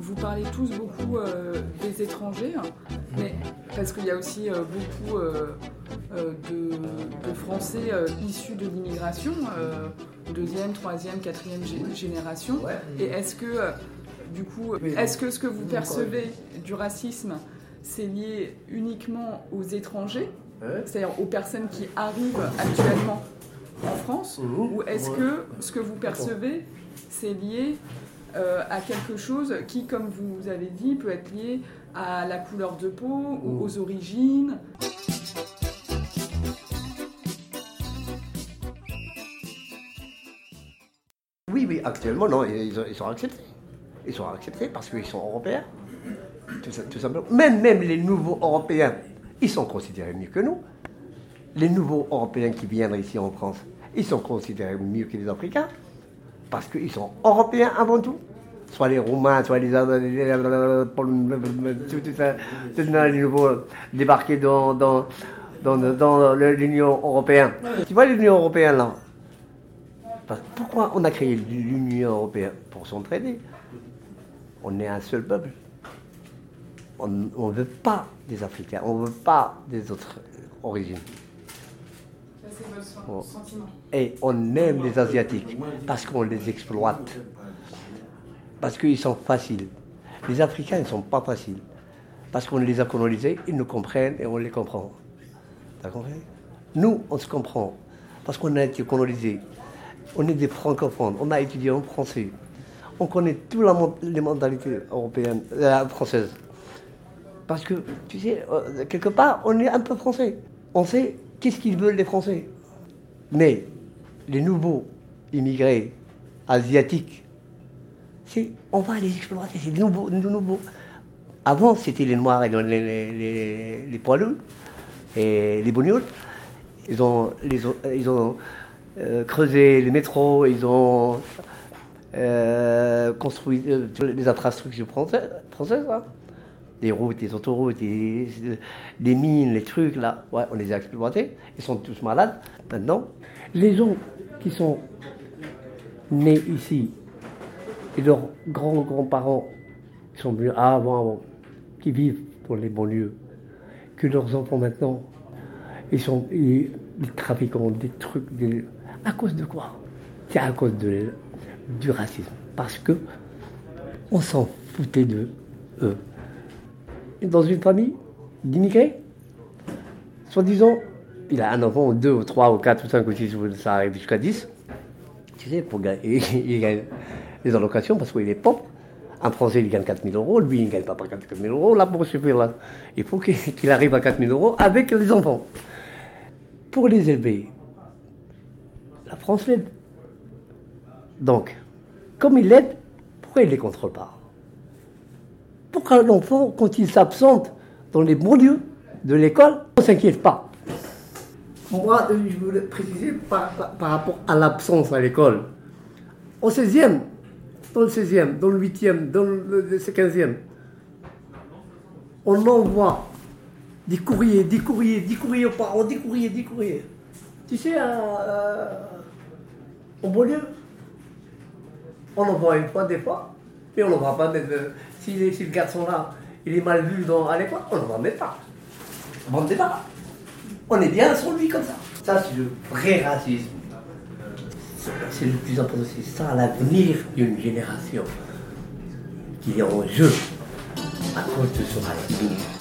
Vous parlez tous beaucoup euh, des étrangers, hein, mais parce qu'il y a aussi euh, beaucoup euh, de, de Français issus de l'immigration, deuxième, troisième, quatrième gé- génération. Et est-ce que, du coup, est-ce que ce que vous percevez du racisme, c'est lié uniquement aux étrangers, c'est-à-dire aux personnes qui arrivent actuellement en France, ou est-ce que ce que vous percevez, c'est lié euh, à quelque chose qui, comme vous avez dit, peut être lié à la couleur de peau ou aux origines? Oui, oui, actuellement, non, ils, ils sont acceptés. Ils sont acceptés parce qu'ils sont européens. Tout, ça- tout simplement. Même, même les nouveaux européens, ils sont considérés mieux que nous. Les nouveaux européens qui viennent ici en France, ils sont considérés mieux que les Africains. Parce qu'ils sont européens avant tout. Soit les Roumains, soit les. les nouveaux débarqués dans, dans, dans, dans l'Union européenne. Tu vois l'Union européenne là? Pourquoi on a créé l'Union européenne? Pour s'entraider. On est un seul peuple. On ne veut pas des Africains, on ne veut pas des autres origines. Bon. sentiment. Et on aime les Asiatiques parce qu'on les exploite. Parce qu'ils sont faciles. Les Africains ne sont pas faciles. Parce qu'on les a colonisés, ils nous comprennent et on les comprend. T'as compris? Nous, on se comprend. Parce qu'on a été colonisés. On est des francophones. On a étudié en français. On connaît toutes les mentalités européennes, euh, françaises. Parce que, tu sais, euh, quelque part, on est un peu français. On sait qu'est-ce qu'ils veulent les Français. Mais les nouveaux immigrés asiatiques, on va les exploiter, c'est des nouveaux. Avant, c'était les Noirs et les, les, les, poilus et les bognons. Ils ont, ils ont euh, creusé les métros, ils ont euh, construit les infrastructures françaises, françaises hein. Des routes, des autoroutes, des, des mines, les trucs là. Ouais, on les a exploités. Ils sont tous malades maintenant. Les gens qui sont nés ici et leurs grands-grands-parents qui sont venus avant, qui vivent dans les banlieues, que leurs enfants maintenant, ils sont des trafiquants, des trucs, à cause de quoi? C'est à cause de, du racisme. Parce que on s'en foutait de eux. Dans une famille d'immigrés, soi-disant, il a un enfant, ou deux, ou trois, ou quatre, ou cinq, ou six, ça arrive jusqu'à dix. Tu sais, pour gagner, il gagne les allocations parce qu'il est pauvre. Un Français, il gagne 4 000 euros, lui, il ne gagne pas 4 000 euros. Là, pour suffire, là, il faut qu'il qu'il arrive à 4 000 euros avec les enfants. Pour les élever, la France l'aide. Donc, comme il l'aide, pourquoi il ne les contrôle pas? Pourquoi l'enfant, quand il s'absente dans les bons lieux de l'école, on ne s'inquiète pas Moi, euh, je voulais préciser par, rapport à l'absence à l'école. Au 16e, dans le 16e, dans le 8e, dans le, le 15e, on envoie des courriers, des courriers, des courriers aux parents, des courriers, des courriers. Tu sais, euh, au banlieue, on envoie une fois, des fois, mais on n'envoie pas mettre. Si, si le garçon là, il est mal vu dans, à l'école, on n'envoie même pas. Bon débat. On est bien sur lui comme ça. Ça, c'est le vrai racisme. C'est- C'est le plus important, c'est ça l'avenir d'une génération qui est en jeu à cause de ce racisme.